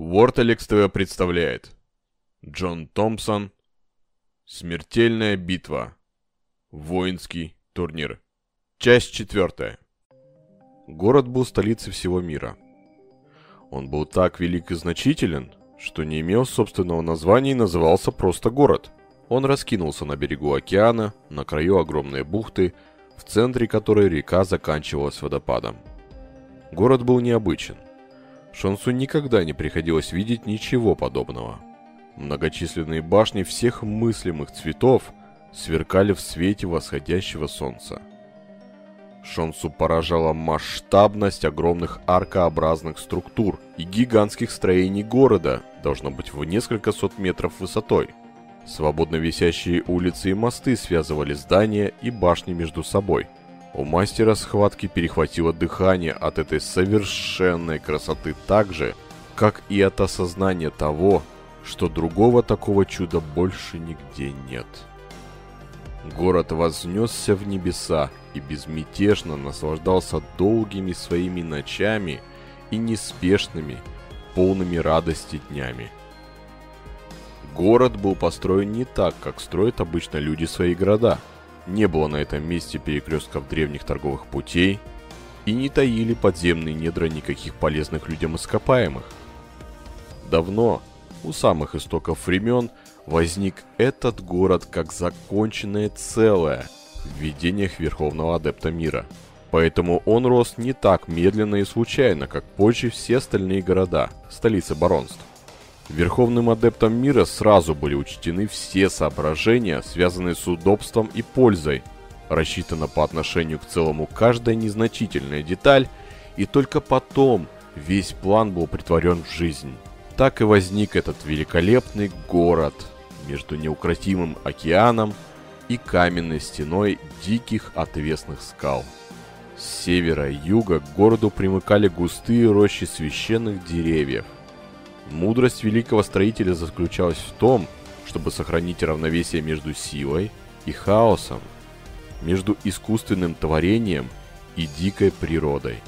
Ворталекс ТВ представляет Джон Томпсон Смертельная битва Воинский турнир Часть четвертая Город был столицей всего мира. Он был так велик и значителен, что не имел собственного названия и назывался просто город. Он раскинулся на берегу океана, на краю огромной бухты, в центре которой река заканчивалась водопадом. Город был необычен. Шансу никогда не приходилось видеть ничего подобного. Многочисленные башни всех мыслимых цветов сверкали в свете восходящего солнца. Шонсу поражала масштабность огромных аркообразных структур и гигантских строений города, должно быть в несколько сот метров высотой. Свободно висящие улицы и мосты связывали здания и башни между собой – у мастера схватки перехватило дыхание от этой совершенной красоты так же, как и от осознания того, что другого такого чуда больше нигде нет. Город вознесся в небеса и безмятежно наслаждался долгими своими ночами и неспешными, полными радости днями. Город был построен не так, как строят обычно люди свои города – не было на этом месте перекрестков древних торговых путей и не таили подземные недра никаких полезных людям ископаемых. Давно, у самых истоков времен, возник этот город как законченное целое в видениях Верховного Адепта Мира. Поэтому он рос не так медленно и случайно, как позже все остальные города, столицы баронств. Верховным адептом мира сразу были учтены все соображения, связанные с удобством и пользой. Рассчитана по отношению к целому каждая незначительная деталь, и только потом весь план был притворен в жизнь. Так и возник этот великолепный город между неукротимым океаном и каменной стеной диких отвесных скал. С севера и юга к городу примыкали густые рощи священных деревьев – Мудрость великого строителя заключалась в том, чтобы сохранить равновесие между силой и хаосом, между искусственным творением и дикой природой.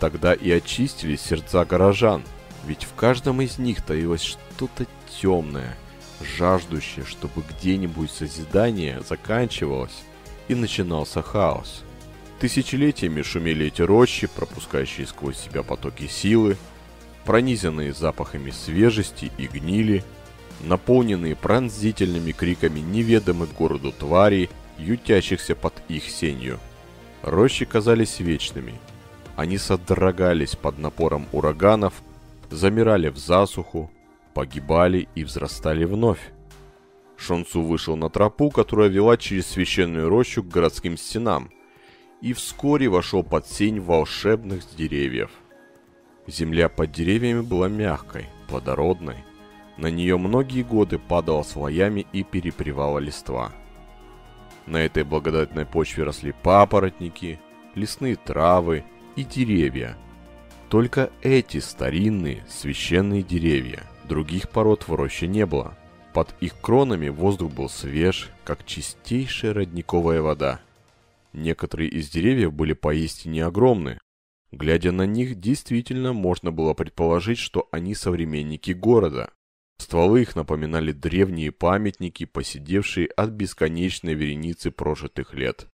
Тогда и очистились сердца горожан, ведь в каждом из них таилось что-то темное, жаждущее, чтобы где-нибудь созидание заканчивалось и начинался хаос. Тысячелетиями шумели эти рощи, пропускающие сквозь себя потоки силы, пронизанные запахами свежести и гнили, наполненные пронзительными криками неведомых городу тварей, ютящихся под их сенью. Рощи казались вечными. Они содрогались под напором ураганов, замирали в засуху, погибали и взрастали вновь. Шонцу вышел на тропу, которая вела через священную рощу к городским стенам, и вскоре вошел под сень волшебных деревьев – Земля под деревьями была мягкой, плодородной. На нее многие годы падала слоями и перепревала листва. На этой благодатной почве росли папоротники, лесные травы и деревья. Только эти старинные священные деревья, других пород в роще не было. Под их кронами воздух был свеж, как чистейшая родниковая вода. Некоторые из деревьев были поистине огромны, Глядя на них, действительно можно было предположить, что они современники города. Стволы их напоминали древние памятники, посидевшие от бесконечной вереницы прожитых лет.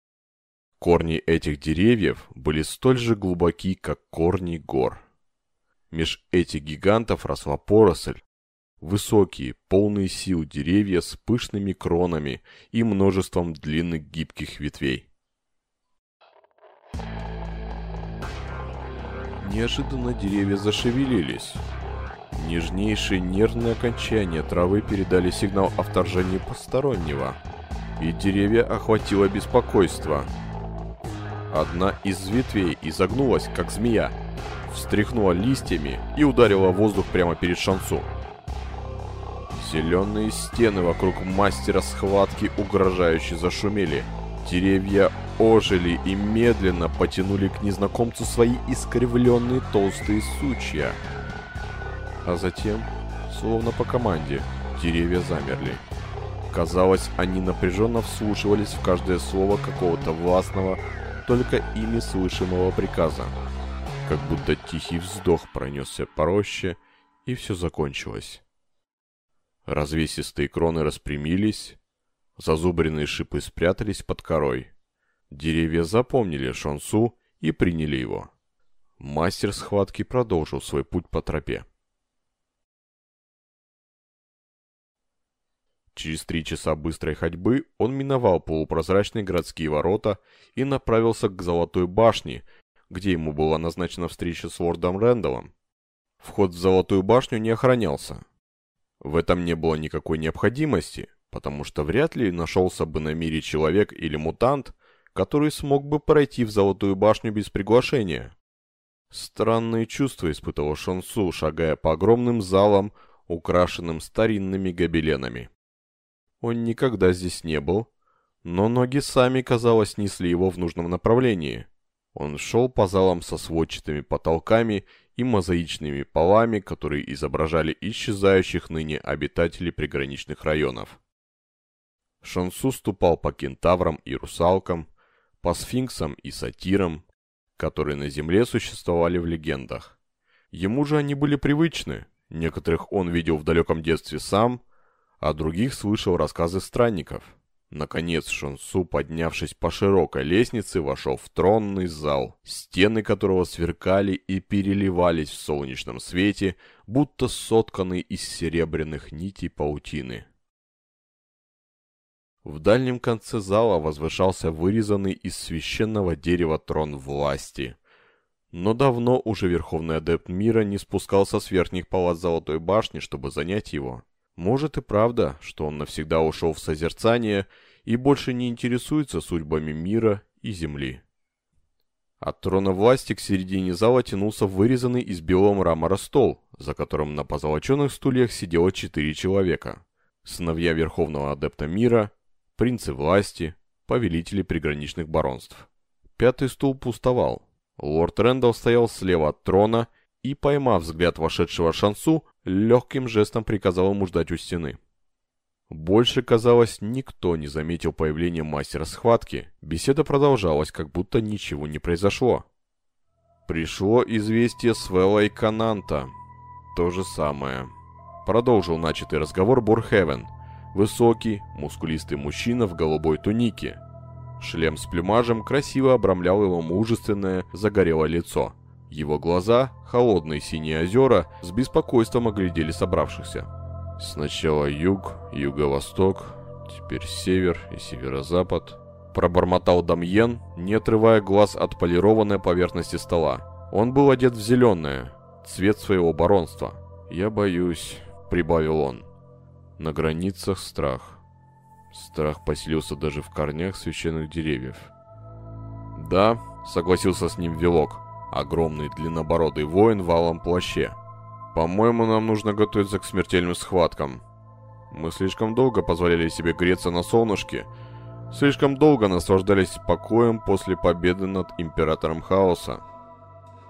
Корни этих деревьев были столь же глубоки, как корни гор. Меж этих гигантов росла поросль, высокие, полные сил деревья с пышными кронами и множеством длинных гибких ветвей. Неожиданно деревья зашевелились. Нежнейшие нервные окончания травы передали сигнал о вторжении постороннего, и деревья охватило беспокойство. Одна из ветвей изогнулась, как змея, встряхнула листьями и ударила воздух прямо перед шансу. Зеленые стены вокруг мастера схватки угрожающе зашумели. Деревья ожили и медленно потянули к незнакомцу свои искривленные толстые сучья. А затем, словно по команде, деревья замерли. Казалось, они напряженно вслушивались в каждое слово какого-то властного, только ими слышимого приказа. Как будто тихий вздох пронесся по и все закончилось. Развесистые кроны распрямились, зазубренные шипы спрятались под корой. Деревья запомнили Шонсу и приняли его. Мастер схватки продолжил свой путь по тропе. Через три часа быстрой ходьбы он миновал полупрозрачные городские ворота и направился к Золотой башне, где ему была назначена встреча с лордом Рэндаллом. Вход в Золотую башню не охранялся. В этом не было никакой необходимости, потому что вряд ли нашелся бы на мире человек или мутант, который смог бы пройти в Золотую башню без приглашения. Странные чувства испытывал Шансу, шагая по огромным залам, украшенным старинными гобеленами. Он никогда здесь не был, но ноги сами, казалось, несли его в нужном направлении. Он шел по залам со сводчатыми потолками и мозаичными полами, которые изображали исчезающих ныне обитателей приграничных районов. Шансу ступал по кентаврам и русалкам, по сфинксам и сатирам, которые на Земле существовали в легендах. Ему же они были привычны, некоторых он видел в далеком детстве сам – а других слышал рассказы странников. Наконец Шонсу, поднявшись по широкой лестнице, вошел в тронный зал, стены которого сверкали и переливались в солнечном свете, будто сотканные из серебряных нитей паутины. В дальнем конце зала возвышался вырезанный из священного дерева трон власти. Но давно уже Верховный Адепт Мира не спускался с верхних палат Золотой Башни, чтобы занять его. Может и правда, что он навсегда ушел в созерцание и больше не интересуется судьбами мира и земли. От трона власти к середине зала тянулся вырезанный из белого мрамора стол, за которым на позолоченных стульях сидело четыре человека. Сыновья Верховного Адепта Мира, принцы власти, повелители приграничных баронств. Пятый стул пустовал. Лорд Рэндалл стоял слева от трона и, поймав взгляд вошедшего Шансу, легким жестом приказал ему ждать у стены. Больше, казалось, никто не заметил появления мастера схватки. Беседа продолжалась, как будто ничего не произошло. Пришло известие с Веллой Кананта. То же самое. Продолжил начатый разговор Борхевен. Высокий, мускулистый мужчина в голубой тунике. Шлем с плюмажем красиво обрамлял его мужественное, загорелое лицо. Его глаза, холодные синие озера, с беспокойством оглядели собравшихся. Сначала юг, юго-восток, теперь север и северо-запад. Пробормотал Дамьен, не отрывая глаз от полированной поверхности стола. Он был одет в зеленое, цвет своего баронства. «Я боюсь», — прибавил он. На границах страх. Страх поселился даже в корнях священных деревьев. «Да», — согласился с ним Вилок, огромный длиннобородый воин в алом плаще. «По-моему, нам нужно готовиться к смертельным схваткам. Мы слишком долго позволяли себе греться на солнышке, слишком долго наслаждались покоем после победы над Императором Хаоса.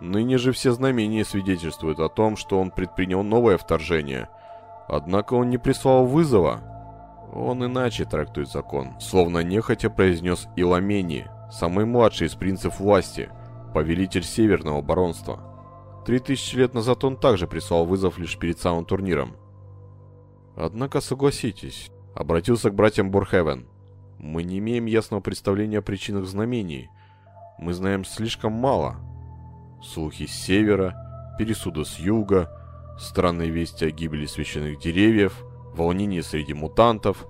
Ныне же все знамения свидетельствуют о том, что он предпринял новое вторжение. Однако он не прислал вызова. Он иначе трактует закон, словно нехотя произнес Иламени, самый младший из принцев власти – повелитель Северного баронства. Три тысячи лет назад он также прислал вызов лишь перед самым турниром. Однако согласитесь, обратился к братьям Борхевен. Мы не имеем ясного представления о причинах знамений. Мы знаем слишком мало. Слухи с севера, пересуды с юга, странные вести о гибели священных деревьев, волнение среди мутантов.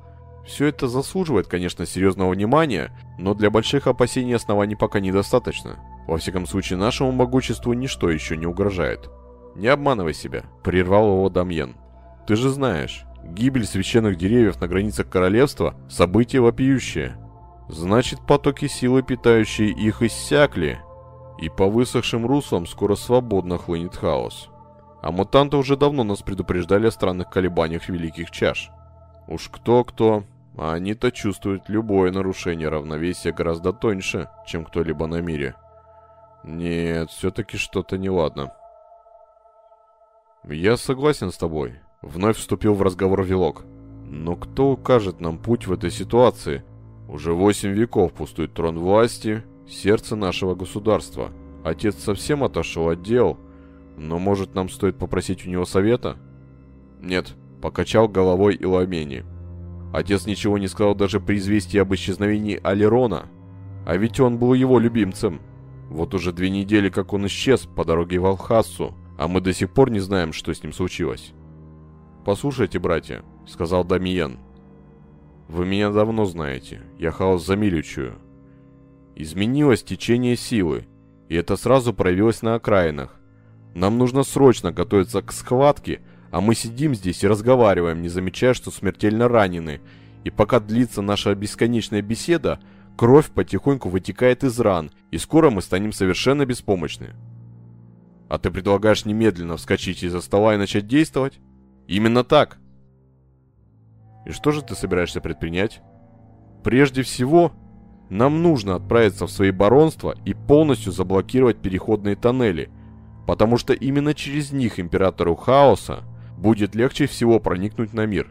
Все это заслуживает, конечно, серьезного внимания, но для больших опасений оснований пока недостаточно. Во всяком случае, нашему могуществу ничто еще не угрожает. Не обманывай себя, прервал его Дамьен. Ты же знаешь, гибель священных деревьев на границах королевства – событие вопиющее. Значит, потоки силы, питающие их, иссякли, и по высохшим руслам скоро свободно хлынет хаос. А мутанты уже давно нас предупреждали о странных колебаниях великих чаш. Уж кто-кто, а они-то чувствуют любое нарушение равновесия гораздо тоньше, чем кто-либо на мире. Нет, все-таки что-то неладно. Я согласен с тобой. Вновь вступил в разговор Вилок. Но кто укажет нам путь в этой ситуации? Уже восемь веков пустует трон власти, сердце нашего государства. Отец совсем отошел от дел. Но может нам стоит попросить у него совета? Нет, покачал головой Иламени. Отец ничего не сказал даже при известии об исчезновении Алерона. А ведь он был его любимцем. Вот уже две недели, как он исчез по дороге в Алхассу, а мы до сих пор не знаем, что с ним случилось. «Послушайте, братья», — сказал Дамиен. «Вы меня давно знаете. Я хаос за милю Изменилось течение силы, и это сразу проявилось на окраинах. Нам нужно срочно готовиться к схватке, а мы сидим здесь и разговариваем, не замечая, что смертельно ранены. И пока длится наша бесконечная беседа, кровь потихоньку вытекает из ран, и скоро мы станем совершенно беспомощны. А ты предлагаешь немедленно вскочить из-за стола и начать действовать? Именно так. И что же ты собираешься предпринять? Прежде всего, нам нужно отправиться в свои баронства и полностью заблокировать переходные тоннели, потому что именно через них императору хаоса будет легче всего проникнуть на мир.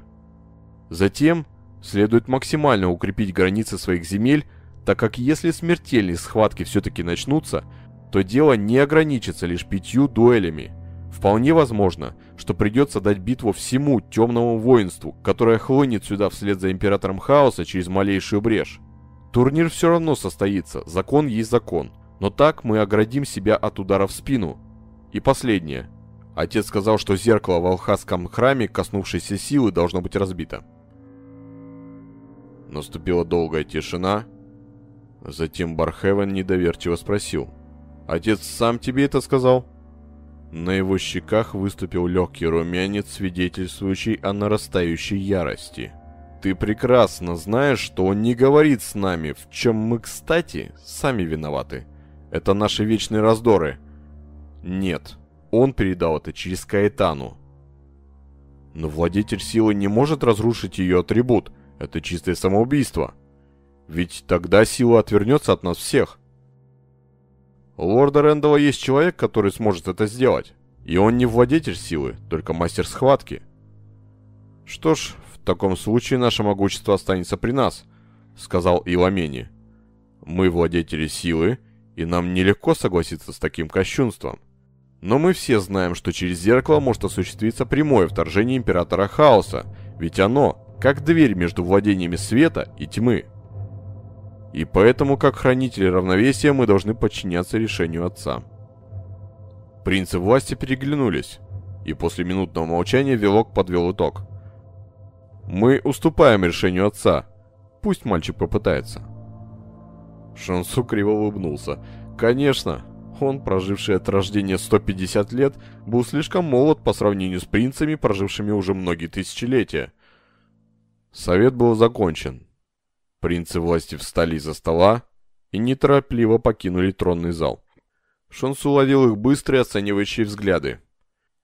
Затем следует максимально укрепить границы своих земель, так как если смертельные схватки все-таки начнутся, то дело не ограничится лишь пятью дуэлями – Вполне возможно, что придется дать битву всему темному воинству, которое хлынет сюда вслед за Императором Хаоса через малейшую брешь. Турнир все равно состоится, закон есть закон, но так мы оградим себя от удара в спину. И последнее. Отец сказал, что зеркало в Алхасском храме, коснувшееся силы, должно быть разбито. Наступила долгая тишина. Затем Бархевен недоверчиво спросил. «Отец сам тебе это сказал?» На его щеках выступил легкий румянец, свидетельствующий о нарастающей ярости. «Ты прекрасно знаешь, что он не говорит с нами, в чем мы, кстати, сами виноваты. Это наши вечные раздоры». «Нет, он передал это через Каэтану». «Но владетель силы не может разрушить ее атрибут. Это чистое самоубийство. Ведь тогда сила отвернется от нас всех». У лорда Рэндала есть человек, который сможет это сделать. И он не владетель силы, только мастер схватки. Что ж, в таком случае наше могущество останется при нас, сказал Иламени. Мы владетели силы, и нам нелегко согласиться с таким кощунством. Но мы все знаем, что через зеркало может осуществиться прямое вторжение Императора Хаоса, ведь оно, как дверь между владениями света и тьмы. И поэтому, как хранители равновесия, мы должны подчиняться решению отца. Принцы власти переглянулись, и после минутного молчания Велок подвел итог. «Мы уступаем решению отца. Пусть мальчик попытается». Шансу криво улыбнулся. «Конечно, он, проживший от рождения 150 лет, был слишком молод по сравнению с принцами, прожившими уже многие тысячелетия». Совет был закончен, Принцы власти встали из-за стола и неторопливо покинули тронный зал. Шонсу ловил их быстрые оценивающие взгляды.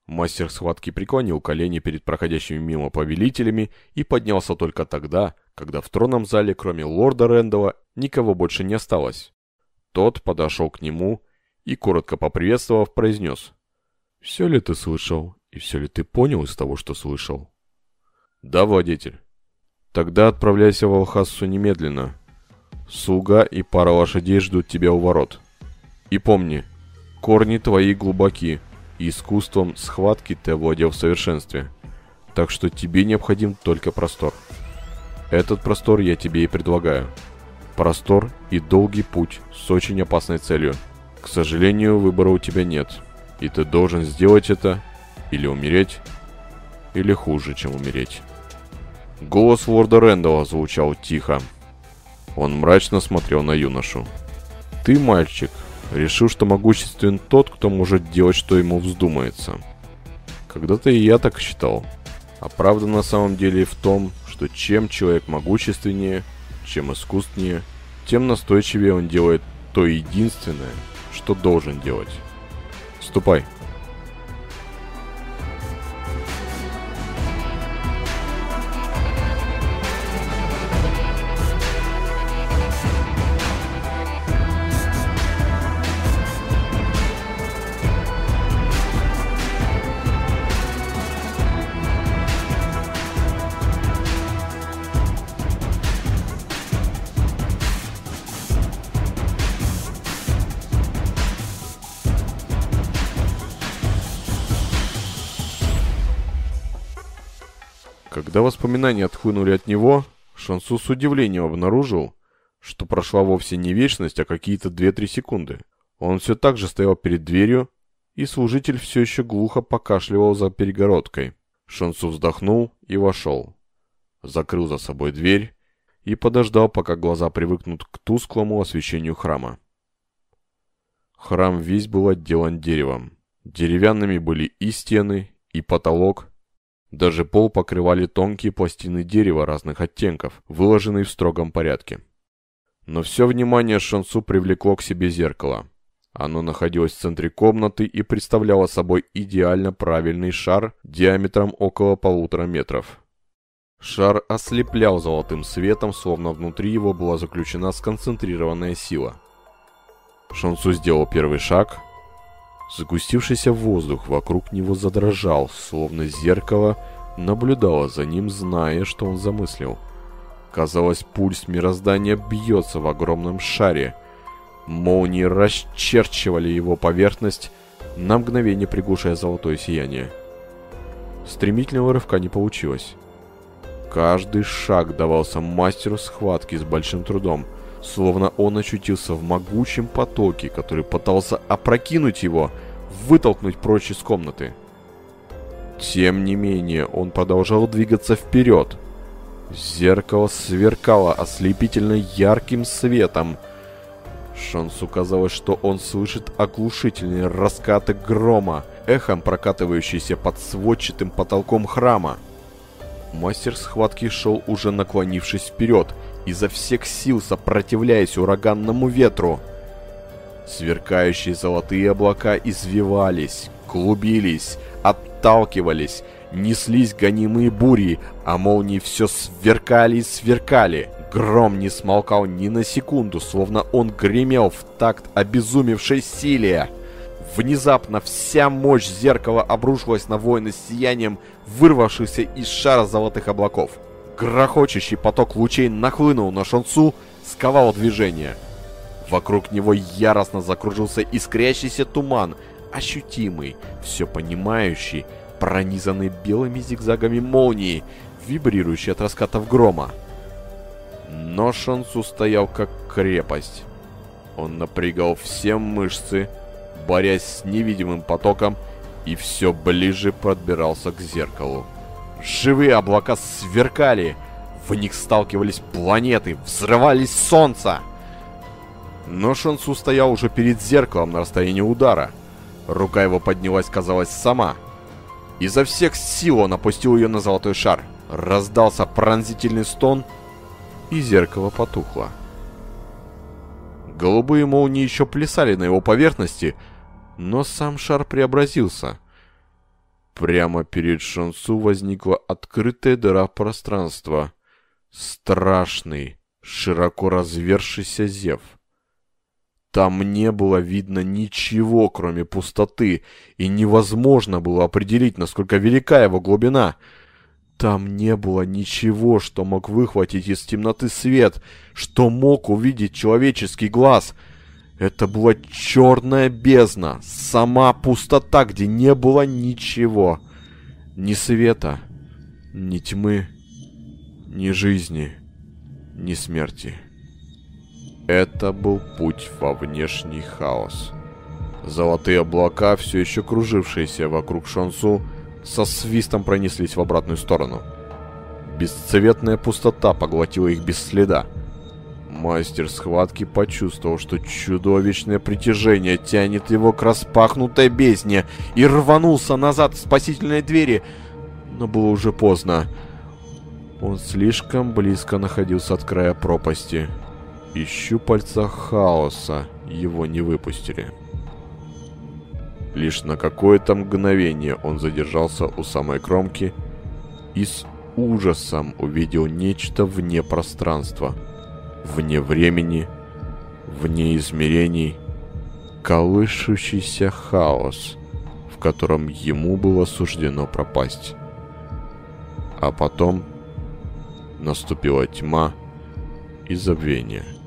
Мастер схватки преклонил колени перед проходящими мимо повелителями и поднялся только тогда, когда в тронном зале, кроме лорда Рэндала, никого больше не осталось. Тот подошел к нему и, коротко поприветствовав, произнес. «Все ли ты слышал, и все ли ты понял из того, что слышал?» «Да, владетель». Тогда отправляйся в Алхассу немедленно. Слуга и пара лошадей ждут тебя у ворот. И помни, корни твои глубоки, и искусством схватки ты овладел в совершенстве. Так что тебе необходим только простор. Этот простор я тебе и предлагаю. Простор и долгий путь с очень опасной целью. К сожалению, выбора у тебя нет. И ты должен сделать это или умереть, или хуже, чем умереть. Голос лорда Рэндалла звучал тихо. Он мрачно смотрел на юношу. «Ты, мальчик, решил, что могуществен тот, кто может делать, что ему вздумается. Когда-то и я так считал. А правда на самом деле в том, что чем человек могущественнее, чем искусственнее, тем настойчивее он делает то единственное, что должен делать. Ступай. Когда воспоминания отхлынули от него, Шансу с удивлением обнаружил, что прошла вовсе не вечность, а какие-то 2-3 секунды. Он все так же стоял перед дверью, и служитель все еще глухо покашливал за перегородкой. Шансу вздохнул и вошел. Закрыл за собой дверь и подождал, пока глаза привыкнут к тусклому освещению храма. Храм весь был отделан деревом. Деревянными были и стены, и потолок. Даже пол покрывали тонкие пластины дерева разных оттенков, выложенные в строгом порядке. Но все внимание Шансу привлекло к себе зеркало. Оно находилось в центре комнаты и представляло собой идеально правильный шар диаметром около полутора метров. Шар ослеплял золотым светом, словно внутри его была заключена сконцентрированная сила. Шансу сделал первый шаг. Загустившийся воздух вокруг него задрожал, словно зеркало наблюдало за ним, зная, что он замыслил. Казалось, пульс мироздания бьется в огромном шаре. Молнии расчерчивали его поверхность, на мгновение приглушая золотое сияние. Стремительного рывка не получилось. Каждый шаг давался мастеру схватки с большим трудом, словно он очутился в могучем потоке, который пытался опрокинуть его, вытолкнуть прочь из комнаты. Тем не менее, он продолжал двигаться вперед. Зеркало сверкало ослепительно ярким светом. Шансу казалось, что он слышит оглушительные раскаты грома, эхом прокатывающиеся под сводчатым потолком храма. Мастер схватки шел уже наклонившись вперед, изо всех сил сопротивляясь ураганному ветру. Сверкающие золотые облака извивались, клубились, отталкивались, неслись гонимые бури, а молнии все сверкали и сверкали. Гром не смолкал ни на секунду, словно он гремел в такт обезумевшей силе. Внезапно вся мощь зеркала обрушилась на воина с сиянием, вырвавшихся из шара золотых облаков. Грохочущий поток лучей нахлынул на Шансу, сковал движение. Вокруг него яростно закружился искрящийся туман, ощутимый, все понимающий, пронизанный белыми зигзагами молнии, вибрирующий от раскатов грома. Но Шансу стоял как крепость. Он напрягал все мышцы, борясь с невидимым потоком, и все ближе подбирался к зеркалу. Живые облака сверкали, в них сталкивались планеты, взрывались солнца. Но Шансу стоял уже перед зеркалом на расстоянии удара. Рука его поднялась, казалось, сама. Изо всех сил он опустил ее на золотой шар. Раздался пронзительный стон, и зеркало потухло. Голубые молнии еще плясали на его поверхности, но сам шар преобразился. Прямо перед Шансу возникла открытая дыра пространства. Страшный, широко развершийся зев. Там не было видно ничего, кроме пустоты, и невозможно было определить, насколько велика его глубина. Там не было ничего, что мог выхватить из темноты свет, что мог увидеть человеческий глаз — это была черная бездна, сама пустота, где не было ничего. Ни света, ни тьмы, ни жизни, ни смерти. Это был путь во внешний хаос. Золотые облака, все еще кружившиеся вокруг Шансу, со свистом пронеслись в обратную сторону. Бесцветная пустота поглотила их без следа. Мастер схватки почувствовал, что чудовищное притяжение тянет его к распахнутой бездне и рванулся назад к спасительной двери, но было уже поздно. Он слишком близко находился от края пропасти, и щупальца хаоса его не выпустили. Лишь на какое-то мгновение он задержался у самой кромки и с ужасом увидел нечто вне пространства — вне времени, вне измерений, колышущийся хаос, в котором ему было суждено пропасть. А потом наступила тьма и забвение.